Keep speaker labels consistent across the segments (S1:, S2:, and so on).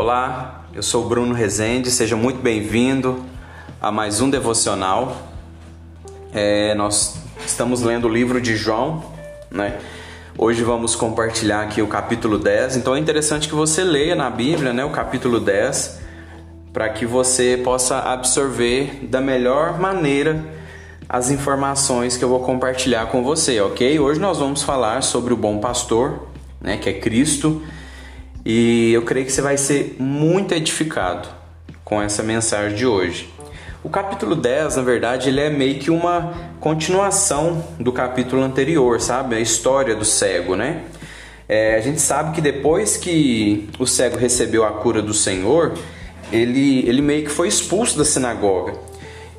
S1: Olá, eu sou Bruno Rezende, seja muito bem-vindo a mais um devocional. É, nós estamos lendo o livro de João, né? Hoje vamos compartilhar aqui o capítulo 10, então é interessante que você leia na Bíblia né, o capítulo 10 para que você possa absorver da melhor maneira as informações que eu vou compartilhar com você, ok? Hoje nós vamos falar sobre o bom pastor, né, que é Cristo e eu creio que você vai ser muito edificado com essa mensagem de hoje. O capítulo 10, na verdade, ele é meio que uma continuação do capítulo anterior, sabe? A história do cego, né? É, a gente sabe que depois que o cego recebeu a cura do Senhor, ele, ele meio que foi expulso da sinagoga.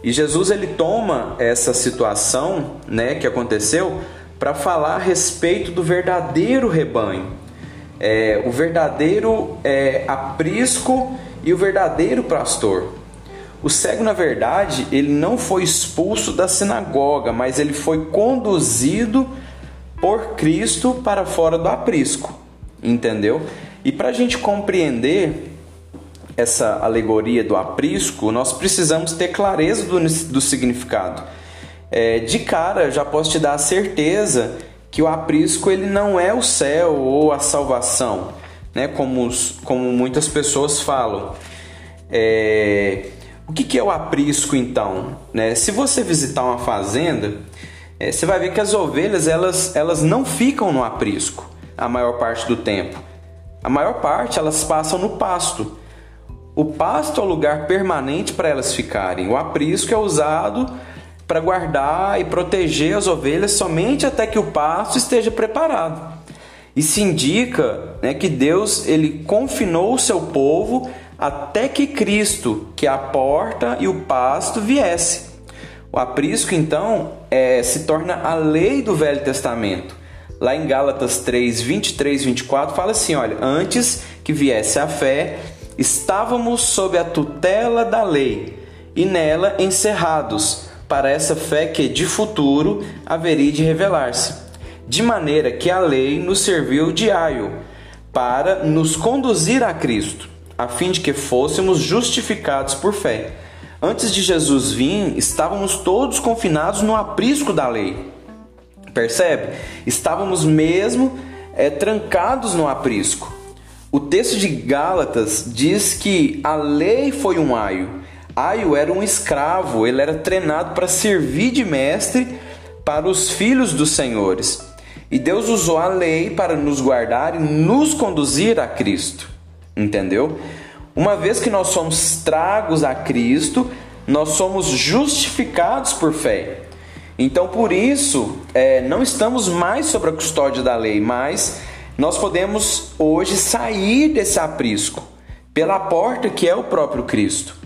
S1: E Jesus ele toma essa situação, né, que aconteceu, para falar a respeito do verdadeiro rebanho é, o verdadeiro é, aprisco e o verdadeiro pastor. O cego, na verdade, ele não foi expulso da sinagoga, mas ele foi conduzido por Cristo para fora do aprisco, entendeu? E para a gente compreender essa alegoria do aprisco, nós precisamos ter clareza do, do significado. É, de cara, já posso te dar a certeza que o aprisco ele não é o céu ou a salvação, né? Como, os, como muitas pessoas falam. É... O que, que é o aprisco então? Né? Se você visitar uma fazenda, é, você vai ver que as ovelhas elas, elas não ficam no aprisco a maior parte do tempo. A maior parte elas passam no pasto. O pasto é o lugar permanente para elas ficarem. O aprisco é usado para guardar e proteger as ovelhas somente até que o pasto esteja preparado. Isso indica né, que Deus ele confinou o seu povo até que Cristo, que é a porta e o pasto, viesse. O aprisco, então, é, se torna a lei do Velho Testamento. Lá em Gálatas 3, 23, 24, fala assim: olha, antes que viesse a fé, estávamos sob a tutela da lei e nela encerrados para essa fé que de futuro haveria de revelar-se, de maneira que a lei nos serviu de aio para nos conduzir a Cristo, a fim de que fôssemos justificados por fé. Antes de Jesus vir, estávamos todos confinados no aprisco da lei. Percebe? Estávamos mesmo é, trancados no aprisco. O texto de Gálatas diz que a lei foi um aio Aio era um escravo, ele era treinado para servir de mestre para os filhos dos senhores. E Deus usou a lei para nos guardar e nos conduzir a Cristo. Entendeu? Uma vez que nós somos tragos a Cristo, nós somos justificados por fé. Então, por isso, é, não estamos mais sob a custódia da lei, mas nós podemos hoje sair desse aprisco pela porta que é o próprio Cristo.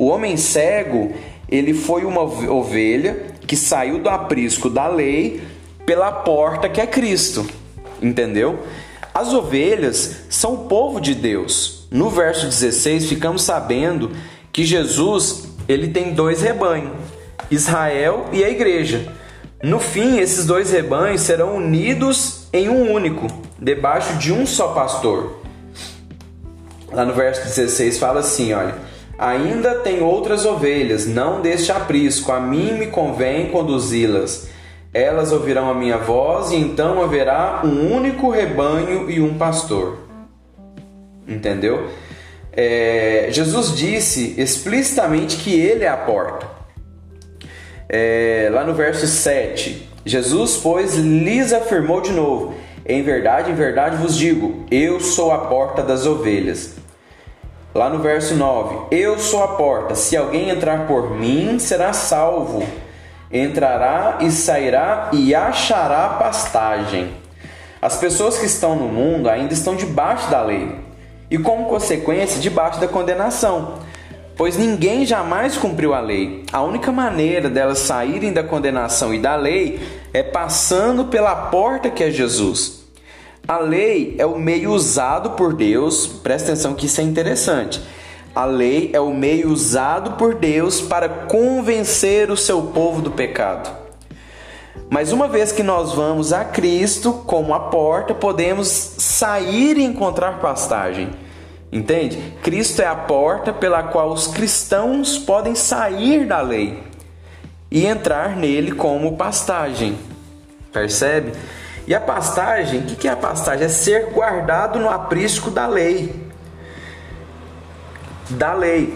S1: O homem cego, ele foi uma ovelha que saiu do aprisco da lei pela porta que é Cristo. Entendeu? As ovelhas são o povo de Deus. No verso 16, ficamos sabendo que Jesus, ele tem dois rebanhos, Israel e a igreja. No fim, esses dois rebanhos serão unidos em um único, debaixo de um só pastor. Lá no verso 16 fala assim, olha: Ainda tem outras ovelhas, não deste aprisco, a mim me convém conduzi-las. Elas ouvirão a minha voz, e então haverá um único rebanho e um pastor. Entendeu? É, Jesus disse explicitamente que Ele é a porta. É, lá no verso 7, Jesus, pois, lhes afirmou de novo: Em verdade, em verdade vos digo, eu sou a porta das ovelhas. Lá no verso 9: Eu sou a porta, se alguém entrar por mim, será salvo. Entrará e sairá e achará pastagem. As pessoas que estão no mundo ainda estão debaixo da lei e, como consequência, debaixo da condenação, pois ninguém jamais cumpriu a lei. A única maneira delas saírem da condenação e da lei é passando pela porta que é Jesus. A lei é o meio usado por Deus, presta atenção que isso é interessante. A lei é o meio usado por Deus para convencer o seu povo do pecado. Mas uma vez que nós vamos a Cristo como a porta, podemos sair e encontrar pastagem. Entende? Cristo é a porta pela qual os cristãos podem sair da lei e entrar nele como pastagem. Percebe? E a pastagem, o que é a pastagem? É ser guardado no aprisco da lei. Da lei.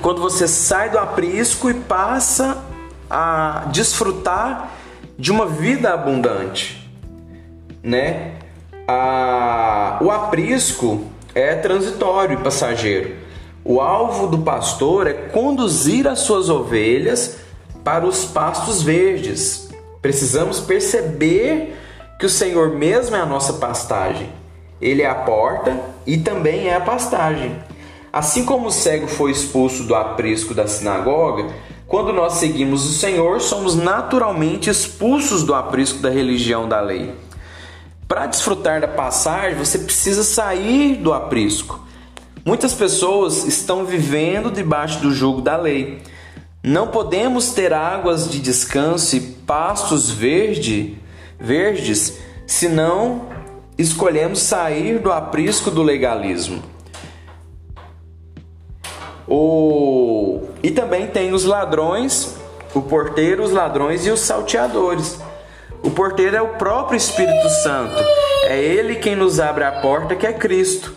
S1: Quando você sai do aprisco e passa a desfrutar de uma vida abundante, né? A, o aprisco é transitório e passageiro. O alvo do pastor é conduzir as suas ovelhas para os pastos verdes. Precisamos perceber que o Senhor mesmo é a nossa pastagem. Ele é a porta e também é a pastagem. Assim como o cego foi expulso do aprisco da sinagoga, quando nós seguimos o Senhor, somos naturalmente expulsos do aprisco da religião da lei. Para desfrutar da passagem, você precisa sair do aprisco. Muitas pessoas estão vivendo debaixo do jugo da lei. Não podemos ter águas de descanso e pastos verde, verdes se não escolhemos sair do aprisco do legalismo. O... E também tem os ladrões, o porteiro, os ladrões e os salteadores. O porteiro é o próprio Espírito Santo. É ele quem nos abre a porta, que é Cristo.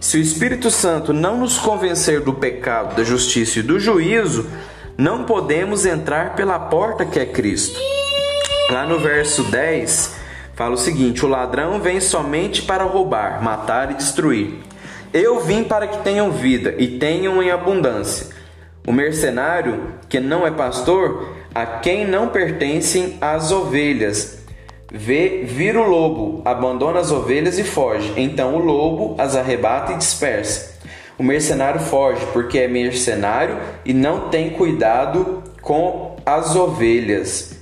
S1: Se o Espírito Santo não nos convencer do pecado, da justiça e do juízo, não podemos entrar pela porta que é Cristo. Lá no verso 10, fala o seguinte: O ladrão vem somente para roubar, matar e destruir. Eu vim para que tenham vida e tenham em abundância. O mercenário, que não é pastor, a quem não pertencem as ovelhas, vê vir o lobo, abandona as ovelhas e foge. Então o lobo as arrebata e dispersa. O mercenário foge porque é mercenário e não tem cuidado com as ovelhas.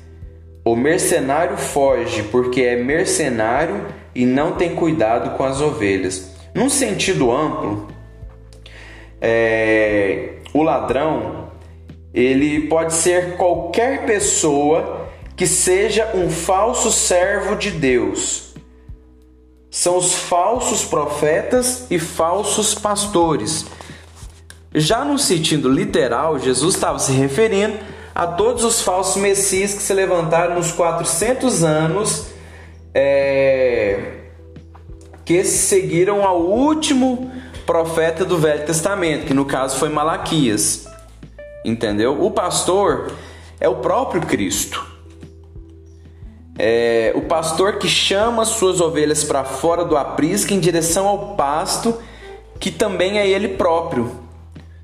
S1: O mercenário foge porque é mercenário e não tem cuidado com as ovelhas. Num sentido amplo, é, o ladrão ele pode ser qualquer pessoa que seja um falso servo de Deus. São os falsos profetas e falsos pastores. Já no sentido literal, Jesus estava se referindo a todos os falsos messias que se levantaram nos 400 anos é, que seguiram ao último profeta do Velho Testamento, que no caso foi Malaquias. Entendeu? O pastor é o próprio Cristo. É o pastor que chama suas ovelhas para fora do aprisco em direção ao pasto, que também é ele próprio.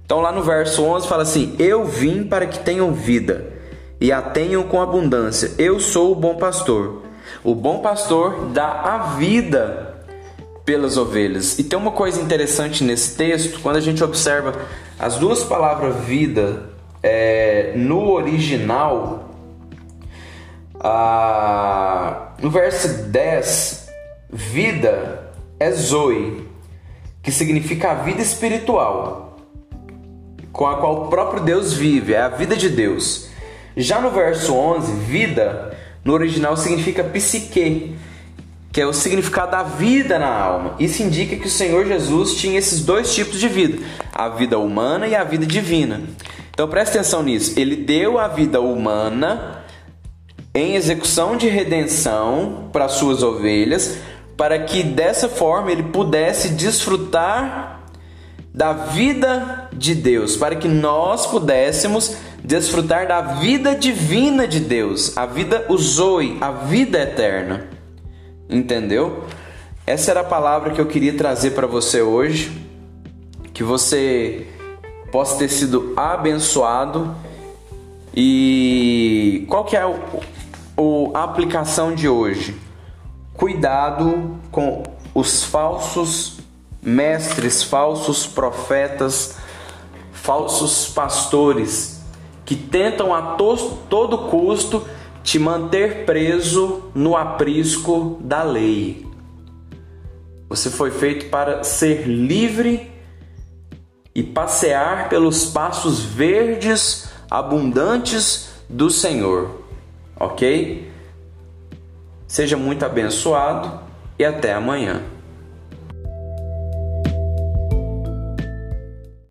S1: Então lá no verso 11 fala assim: Eu vim para que tenham vida e a tenham com abundância. Eu sou o bom pastor. O bom pastor dá a vida pelas ovelhas. E tem uma coisa interessante nesse texto, quando a gente observa as duas palavras vida é, no original, no verso 10, vida é zoe, que significa a vida espiritual, com a qual o próprio Deus vive, é a vida de Deus. Já no verso 11, vida no original significa psique, que é o significado da vida na alma. Isso indica que o Senhor Jesus tinha esses dois tipos de vida, a vida humana e a vida divina. Então preste atenção nisso. Ele deu a vida humana em execução de redenção para suas ovelhas, para que dessa forma ele pudesse desfrutar da vida de Deus, para que nós pudéssemos desfrutar da vida divina de Deus, a vida usoi, a vida eterna. Entendeu? Essa era a palavra que eu queria trazer para você hoje. Que você possa ter sido abençoado. E qual que é o, o, a aplicação de hoje? Cuidado com os falsos mestres, falsos profetas, falsos pastores que tentam a to todo custo te manter preso no aprisco da lei. Você foi feito para ser livre e passear pelos passos verdes abundantes do Senhor. Ok? Seja muito abençoado e até amanhã.